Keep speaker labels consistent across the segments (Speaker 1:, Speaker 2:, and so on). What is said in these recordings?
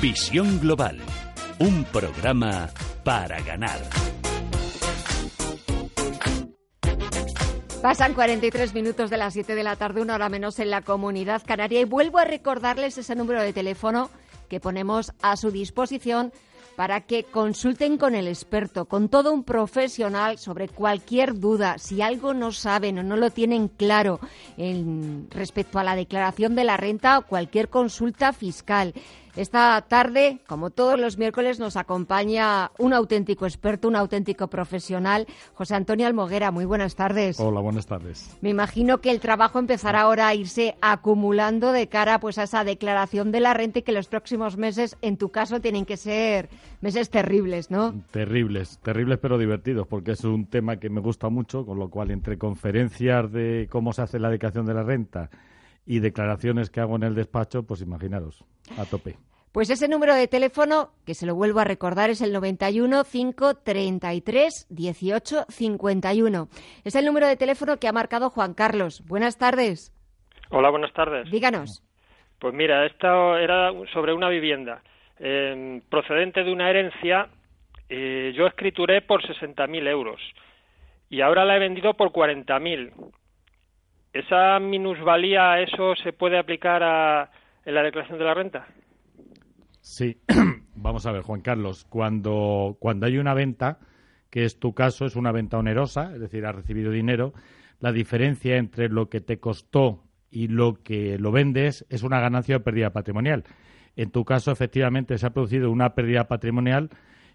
Speaker 1: Visión Global, un programa para ganar.
Speaker 2: Pasan 43 minutos de las 7 de la tarde, una hora menos en la comunidad canaria y vuelvo a recordarles ese número de teléfono que ponemos a su disposición para que consulten con el experto, con todo un profesional sobre cualquier duda, si algo no saben o no lo tienen claro en, respecto a la declaración de la renta o cualquier consulta fiscal. Esta tarde, como todos los miércoles, nos acompaña un auténtico experto, un auténtico profesional, José Antonio Almoguera. Muy buenas tardes.
Speaker 3: Hola, buenas tardes.
Speaker 2: Me imagino que el trabajo empezará ahora a irse acumulando de cara pues, a esa declaración de la renta y que los próximos meses, en tu caso, tienen que ser meses terribles, ¿no?
Speaker 3: Terribles, terribles pero divertidos, porque es un tema que me gusta mucho, con lo cual entre conferencias de cómo se hace la declaración de la renta y declaraciones que hago en el despacho, pues imaginaros, a tope.
Speaker 2: Pues ese número de teléfono, que se lo vuelvo a recordar, es el 91 533 18 51. Es el número de teléfono que ha marcado Juan Carlos. Buenas tardes.
Speaker 4: Hola, buenas tardes.
Speaker 2: Díganos.
Speaker 4: Pues mira, esto era sobre una vivienda. Eh, procedente de una herencia, eh, yo escrituré por 60.000 euros y ahora la he vendido por 40.000. ¿Esa minusvalía, eso se puede aplicar a, en la declaración de la renta?
Speaker 3: Sí, vamos a ver, Juan Carlos, cuando, cuando hay una venta, que es tu caso, es una venta onerosa, es decir, has recibido dinero, la diferencia entre lo que te costó y lo que lo vendes es una ganancia o pérdida patrimonial. En tu caso, efectivamente, se ha producido una pérdida patrimonial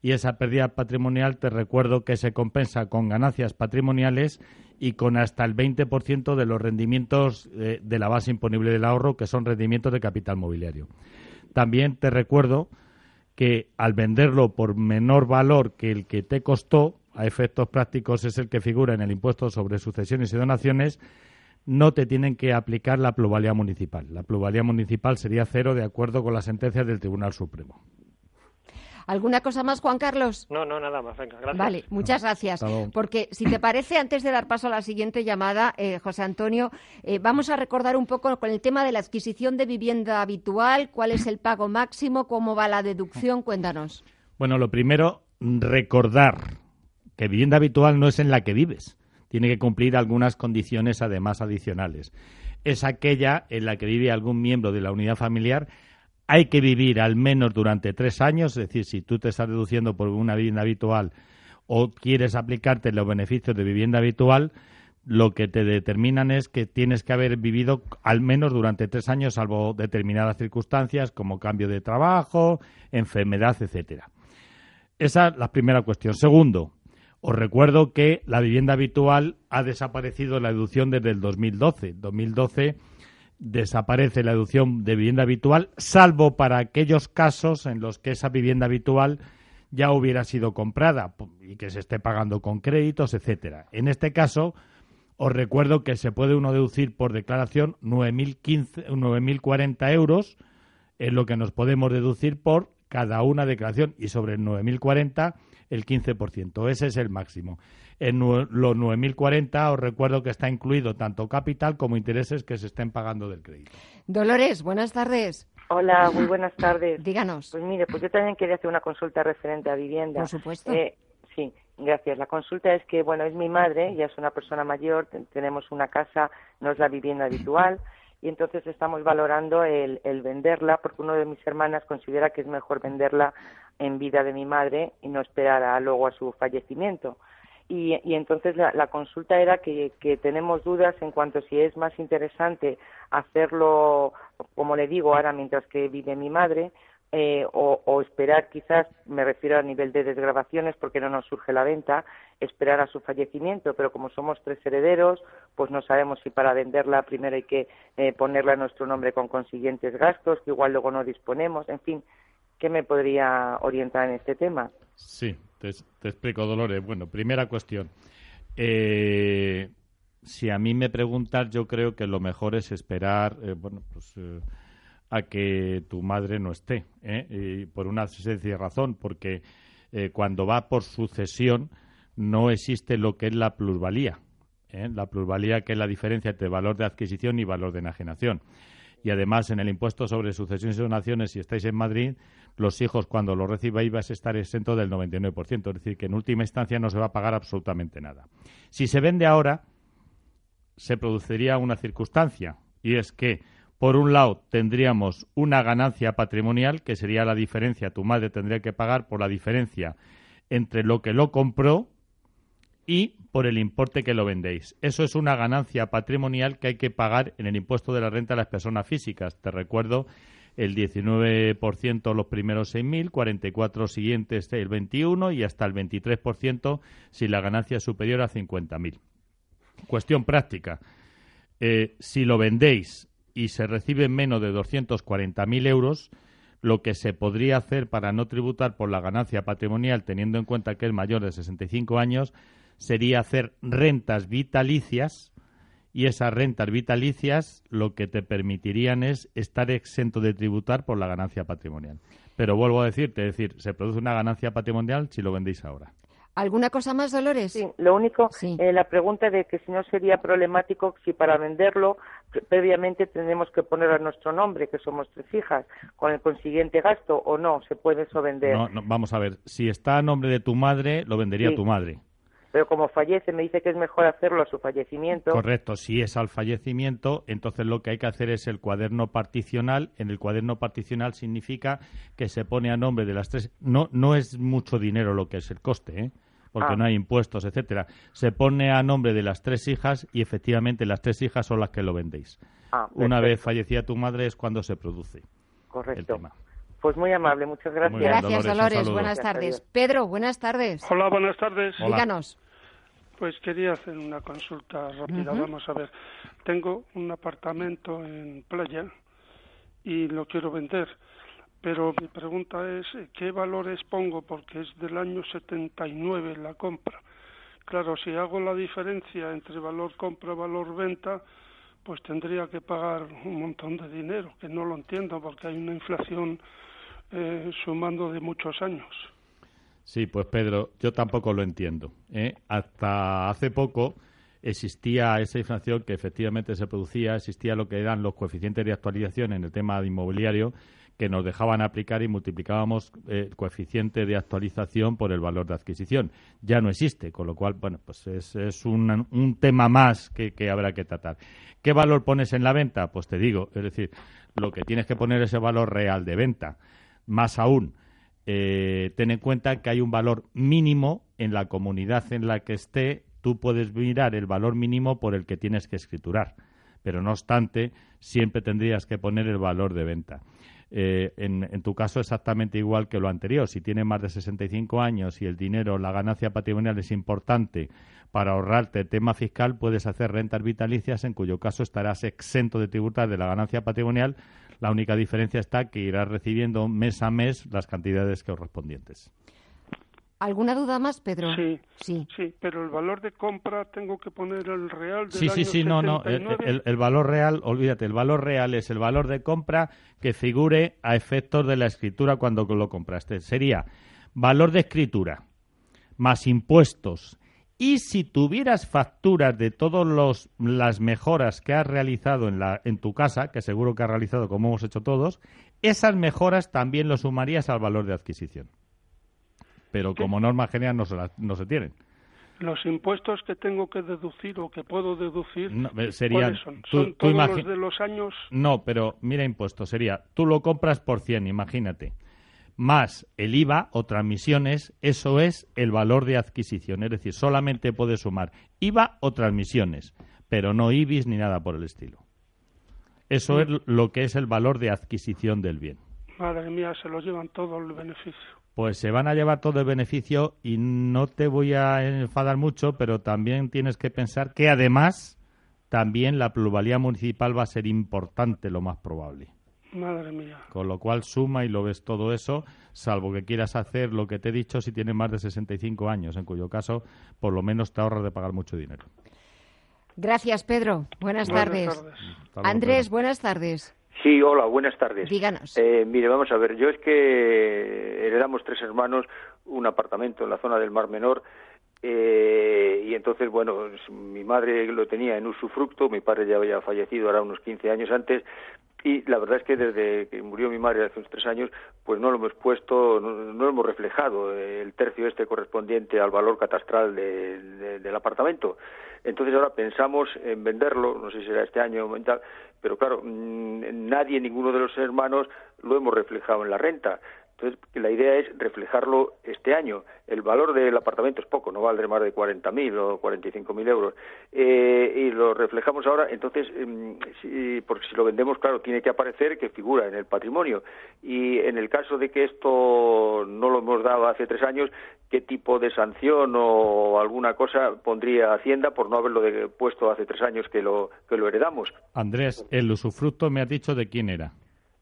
Speaker 3: y esa pérdida patrimonial te recuerdo que se compensa con ganancias patrimoniales y con hasta el 20% de los rendimientos eh, de la base imponible del ahorro, que son rendimientos de capital mobiliario. También te recuerdo que al venderlo por menor valor que el que te costó, a efectos prácticos es el que figura en el impuesto sobre sucesiones y donaciones, no te tienen que aplicar la pluralidad municipal. La pluralidad municipal sería cero de acuerdo con las sentencias del Tribunal Supremo.
Speaker 2: ¿Alguna cosa más, Juan Carlos?
Speaker 4: No, no, nada más. Venga, gracias.
Speaker 2: Vale, muchas gracias. Porque si te parece, antes de dar paso a la siguiente llamada, eh, José Antonio, eh, vamos a recordar un poco con el tema de la adquisición de vivienda habitual, cuál es el pago máximo, cómo va la deducción. Cuéntanos.
Speaker 3: Bueno, lo primero, recordar que vivienda habitual no es en la que vives. Tiene que cumplir algunas condiciones además adicionales. Es aquella en la que vive algún miembro de la unidad familiar hay que vivir al menos durante tres años, es decir, si tú te estás deduciendo por una vivienda habitual o quieres aplicarte los beneficios de vivienda habitual, lo que te determinan es que tienes que haber vivido al menos durante tres años, salvo determinadas circunstancias como cambio de trabajo, enfermedad, etcétera. Esa es la primera cuestión. Segundo, os recuerdo que la vivienda habitual ha desaparecido la deducción desde el 2012. 2012 desaparece la deducción de vivienda habitual, salvo para aquellos casos en los que esa vivienda habitual ya hubiera sido comprada y que se esté pagando con créditos, etcétera. En este caso, os recuerdo que se puede uno deducir por declaración 9.040 euros, es lo que nos podemos deducir por cada una declaración, y sobre el 9.040 el 15%. Ese es el máximo. En los 9.040 os recuerdo que está incluido tanto capital como intereses que se estén pagando del crédito.
Speaker 2: Dolores, buenas tardes.
Speaker 5: Hola, muy buenas tardes.
Speaker 2: Díganos.
Speaker 5: Pues mire, pues yo también quería hacer una consulta referente a vivienda.
Speaker 2: Por supuesto.
Speaker 5: Eh, sí, gracias. La consulta es que, bueno, es mi madre, ya es una persona mayor, tenemos una casa, no es la vivienda habitual, y entonces estamos valorando el, el venderla porque uno de mis hermanas considera que es mejor venderla en vida de mi madre y no esperar a, luego a su fallecimiento. Y, y entonces la, la, consulta era que, que tenemos dudas en cuanto a si es más interesante hacerlo, como le digo ahora, mientras que vive mi madre, eh, o, esperar quizás, me refiero a nivel de desgrabaciones porque no nos surge la venta, esperar a su fallecimiento, pero como somos tres herederos, pues no sabemos si para venderla primero hay que eh, ponerla a nuestro nombre con consiguientes gastos, que igual luego no disponemos, en fin, ¿qué me podría orientar en este tema?
Speaker 3: Sí, te, explico, Dolores. Bueno, primera cuestión. Eh, si a mí me preguntas, yo creo que lo mejor es esperar, bueno, pues a que tu madre no esté, ¿eh? y por una sencilla razón, porque eh, cuando va por sucesión no existe lo que es la plusvalía, ¿eh? la plusvalía que es la diferencia entre valor de adquisición y valor de enajenación. Y además, en el impuesto sobre sucesiones y donaciones, si estáis en Madrid, los hijos cuando lo recibáis vais a estar exento del 99%, es decir, que en última instancia no se va a pagar absolutamente nada. Si se vende ahora, se produciría una circunstancia, y es que por un lado, tendríamos una ganancia patrimonial, que sería la diferencia, tu madre tendría que pagar por la diferencia entre lo que lo compró y por el importe que lo vendéis. Eso es una ganancia patrimonial que hay que pagar en el impuesto de la renta a las personas físicas. Te recuerdo el 19% los primeros 6.000, 44 siguientes el 21 y hasta el 23% si la ganancia es superior a 50.000. Cuestión práctica. Eh, si lo vendéis y se reciben menos de 240.000 euros, lo que se podría hacer para no tributar por la ganancia patrimonial, teniendo en cuenta que es mayor de 65 años, sería hacer rentas vitalicias y esas rentas vitalicias lo que te permitirían es estar exento de tributar por la ganancia patrimonial. Pero vuelvo a decirte, es decir, se produce una ganancia patrimonial si lo vendéis ahora.
Speaker 2: ¿Alguna cosa más, Dolores?
Speaker 5: Sí, lo único, eh, la pregunta de que si no sería problemático si para venderlo previamente tenemos que poner a nuestro nombre, que somos tres hijas, con el consiguiente gasto o no, se puede eso vender.
Speaker 3: No, vamos a ver, si está a nombre de tu madre, lo vendería tu madre.
Speaker 5: Pero como fallece, me dice que es mejor hacerlo a su fallecimiento.
Speaker 3: Correcto, si es al fallecimiento, entonces lo que hay que hacer es el cuaderno particional. En el cuaderno particional significa que se pone a nombre de las tres. No, no es mucho dinero lo que es el coste, ¿eh? porque ah. no hay impuestos, etcétera. Se pone a nombre de las tres hijas y efectivamente las tres hijas son las que lo vendéis. Ah, Una vez fallecida tu madre es cuando se produce
Speaker 5: Correcto. el tema. Pues muy amable, muchas gracias.
Speaker 2: gracias, Dolores. Buenas tardes. Pedro, buenas tardes.
Speaker 6: Hola, buenas tardes.
Speaker 2: Díganos.
Speaker 6: Pues quería hacer una consulta rápida. Vamos a ver. Tengo un apartamento en playa y lo quiero vender pero mi pregunta es qué valores pongo porque es del año 79 la compra. Claro, si hago la diferencia entre valor compra valor venta, pues tendría que pagar un montón de dinero, que no lo entiendo porque hay una inflación eh, sumando de muchos años.
Speaker 3: Sí, pues Pedro, yo tampoco lo entiendo. ¿eh? Hasta hace poco existía esa inflación que efectivamente se producía, existía lo que eran los coeficientes de actualización en el tema de inmobiliario que nos dejaban aplicar y multiplicábamos el coeficiente de actualización por el valor de adquisición. Ya no existe, con lo cual, bueno, pues es, un, un, tema más que, habrá que tratar. ¿Qué valor pones en la venta? Pues te digo, es decir, lo que tienes que poner es el valor real de venta. Más aún, eh, ten en cuenta que hay un valor mínimo en la comunidad en la que esté. Tú puedes mirar el valor mínimo por el que tienes que escriturar, pero no obstante, siempre tendrías que poner el valor de venta. Eh, en, tu caso exactamente igual que lo anterior. Si tienes más de 65 años y el dinero, la ganancia patrimonial es importante para ahorrarte el tema fiscal, puedes hacer rentas vitalicias, en cuyo caso estarás exento de tributar de la ganancia patrimonial. La única diferencia está que irás recibiendo mes a mes las cantidades correspondientes.
Speaker 2: ¿Alguna duda más, Pedro?
Speaker 6: Sí, sí, pero el valor de compra tengo que poner el real del
Speaker 3: Sí, sí, sí, no, no, el, valor real, olvídate, el valor real es el valor de compra que figure a efectos de la escritura cuando lo compraste. Sería valor de escritura más impuestos y si tuvieras facturas de todas las mejoras que has realizado en, la, en tu casa, que seguro que has realizado como hemos hecho todos, esas mejoras también lo sumarías al valor de adquisición pero como norma general no se, no se tienen.
Speaker 6: Los impuestos que tengo que deducir o que puedo deducir,
Speaker 3: eh, serían,
Speaker 6: son? ¿Son todos los de los años?
Speaker 3: No, pero mira impuestos, sería, tú lo compras por 100, imagínate, más el IVA o transmisiones, eso es el valor de adquisición, es decir, solamente puedes sumar IVA o transmisiones, pero no IBIS ni nada por el estilo. Eso es lo que es el valor de adquisición del bien.
Speaker 6: Madre mía, se lo llevan todo el beneficio.
Speaker 3: Pues se van a llevar todo el beneficio y no te voy a enfadar mucho, pero también tienes que pensar que además también la pluralidad municipal va a ser importante, lo más probable.
Speaker 6: Madre mía.
Speaker 3: Con lo cual suma y lo ves todo eso, salvo que quieras hacer lo que te he dicho si tienes más de 65 años, en cuyo caso por lo menos te ahorras de pagar mucho dinero.
Speaker 2: Gracias, Pedro. Buenas, tardes. Andrés, buenas tardes.
Speaker 7: Sí, hola, buenas tardes.
Speaker 2: Díganos.
Speaker 7: Eh, mire, vamos a ver, yo es que heredamos tres hermanos un apartamento en la zona del Mar Menor eh, y entonces, bueno, mi madre lo tenía en usufructo, mi padre ya había fallecido ahora unos 15 años antes, y la verdad es que desde que murió mi madre hace unos tres años, pues no lo hemos puesto, no, lo hemos reflejado el tercio este correspondiente al valor catastral del apartamento. Entonces ahora pensamos en venderlo, no sé si será este año o tal, pero claro, mm, nadie, ninguno de los hermanos lo hemos reflejado en la renta. Entonces, la idea es reflejarlo este año. El valor del apartamento es poco, no vale más de 40.000 o 45.000 euros. Eh, y lo reflejamos ahora, entonces, em, porque si lo vendemos, claro, tiene que aparecer que figura en el patrimonio. Y en el caso de que esto no lo hemos dado hace tres años, ¿qué tipo de sanción o alguna cosa pondría Hacienda por no haberlo puesto hace tres años que lo, que lo heredamos?
Speaker 3: Andrés, el usufructo me ha dicho de quién era.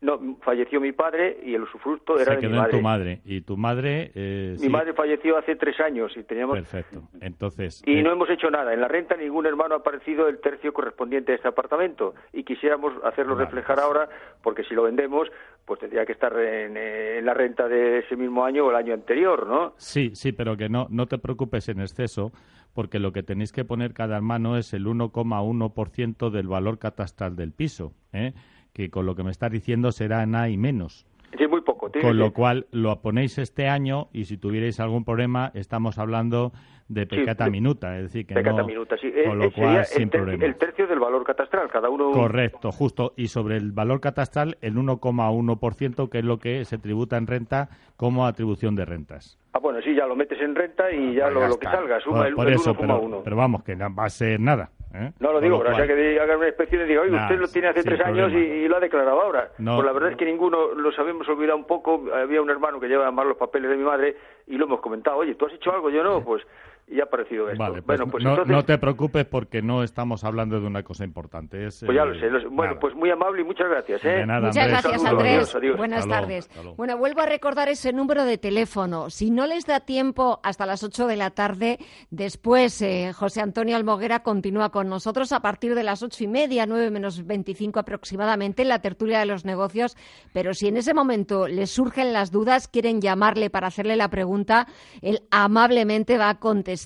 Speaker 7: No, falleció mi padre y el usufructo era de mi madre.
Speaker 3: En tu madre. ¿Y tu madre?
Speaker 7: Eh, mi madre falleció hace tres años y teníamos...
Speaker 3: Perfecto. Entonces...
Speaker 7: Y eh, no hemos hecho nada. En la renta ningún hermano ha aparecido el tercio correspondiente a este apartamento y quisiéramos hacerlo reflejar ahora porque si lo vendemos pues tendría que estar en, en, la renta de ese mismo año o el año anterior, ¿no?
Speaker 3: Sí, sí, pero que no, no te preocupes en exceso porque lo que tenéis que poner cada hermano es el 1,1% del valor catastral del piso, ¿eh? Que con lo que me estás diciendo será nada y menos.
Speaker 7: Sí, muy poco.
Speaker 3: Con lo cual lo ponéis este año y si tuvierais algún problema estamos hablando de pecata minuta, es decir, que
Speaker 7: pecata
Speaker 3: no,
Speaker 7: minuta, sí.
Speaker 3: con eh, lo cual sin problema.
Speaker 7: El tercio del valor catastral, cada uno.
Speaker 3: Correcto, justo. Y sobre el valor catastral, el 1,1%, que es lo que se tributa en renta como atribución de rentas.
Speaker 7: Ah, bueno, sí, ya lo metes en renta y ya, lo, que salga, suma el,
Speaker 3: 1,1. pero vamos, que no va a ser nada. ¿Eh?
Speaker 7: No lo digo, pero sea que haga una inspección y diga, oye, usted lo tiene hace tres años y, lo ha declarado ahora. pues la verdad es que ninguno los habíamos olvidado un poco. Había un hermano que lleva más los papeles de mi madre y lo hemos comentado, oye, ¿tú has hecho algo? Yo no, pues y ha aparecido esto.
Speaker 3: Vale, pues bueno, pues no, te preocupes porque no estamos hablando de una cosa importante. Es,
Speaker 7: pues ya lo sé. bueno, pues muy amable y muchas gracias. ¿eh?
Speaker 2: muchas gracias, Andrés. Buenas tardes. Bueno, vuelvo a recordar ese número de teléfono. Si no les da tiempo hasta las 8 de la tarde, después eh, José Antonio Almoguera continúa con nosotros a partir de las ocho y media, nueve menos 25 aproximadamente, en la tertulia de los negocios. Pero si en ese momento les surgen las dudas, quieren llamarle para hacerle la pregunta, él amablemente va a contestar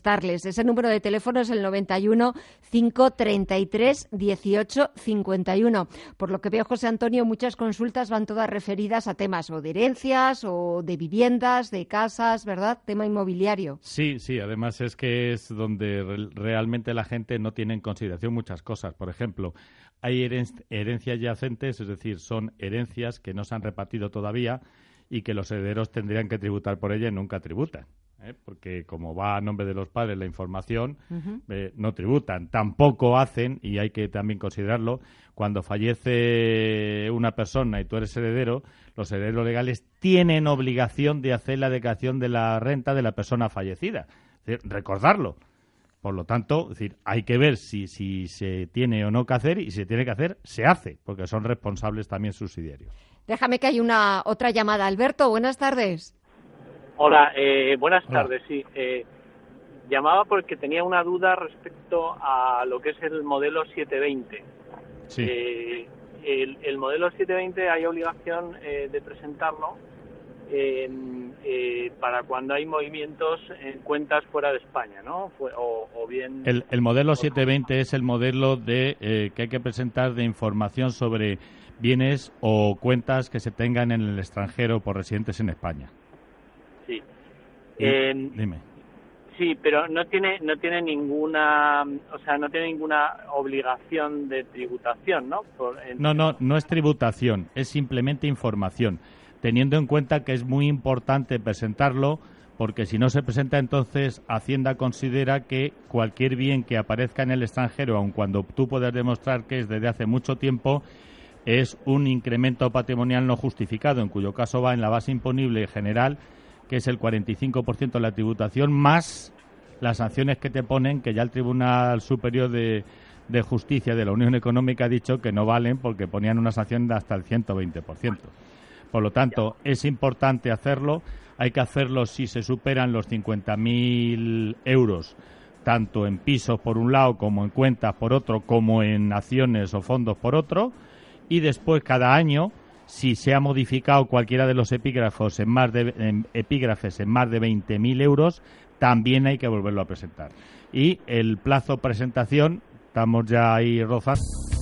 Speaker 2: ese número de teléfono es el 91 533 18 51. Por lo que veo, José Antonio, muchas consultas van todas referidas a temas o de herencias o de viviendas, de casas, ¿verdad? Tema inmobiliario.
Speaker 3: Sí, sí, además es que es donde realmente la gente no tiene en consideración muchas cosas. Por ejemplo, hay herencias yacentes, es decir, son herencias que no se han repartido todavía y que los herederos tendrían que tributar por ella y nunca tributan. ¿Eh? porque como va a nombre de los padres la información, eh, no tributan. Tampoco hacen, y hay que también considerarlo, cuando fallece una persona y tú eres heredero, los herederos legales tienen obligación de hacer la declaración de la renta de la persona fallecida. recordarlo. Por lo tanto, decir, hay que ver si, si se tiene o no que hacer y si se tiene que hacer, se hace, porque son responsables también subsidiarios.
Speaker 2: Déjame que hay una otra llamada. Alberto, buenas tardes.
Speaker 8: Hola, eh, buenas tardes. Sí, eh, llamaba porque tenía una duda respecto a lo que es el modelo 720.
Speaker 3: Sí.
Speaker 8: Eh, el, modelo 720 hay obligación de presentarlo para cuando hay movimientos en cuentas fuera de España, ¿no? O, bien.
Speaker 3: El, el, modelo 720 es el modelo de que hay que presentar de información sobre bienes o cuentas que se tengan en el extranjero por residentes en España.
Speaker 8: Eh, dime. Sí, pero no tiene no tiene ninguna, o sea, no tiene ninguna obligación de tributación, ¿no?
Speaker 3: No, no, no es tributación, es simplemente información, teniendo en cuenta que es muy importante presentarlo porque si no se presenta entonces Hacienda considera que cualquier bien que aparezca en el extranjero, aun cuando tú puedas demostrar que es desde hace mucho tiempo, es un incremento patrimonial no justificado, en cuyo caso va en la base imponible general, que es el 45% de la tributación, más las sanciones que te ponen, que ya el Tribunal Superior de, de Justicia de la Unión Económica ha dicho que no valen porque ponían una sanción de hasta el 120%. Por lo tanto, es importante hacerlo. Hay que hacerlo si se superan los 50.000 euros, tanto en pisos por un lado, como en cuentas por otro, como en acciones o fondos por otro. Y después, cada año, si se ha modificado cualquiera de los epígrafos en más de, epígrafes en más de 20.000 euros, también hay que volverlo a presentar. Y el plazo presentación, estamos ya ahí rozando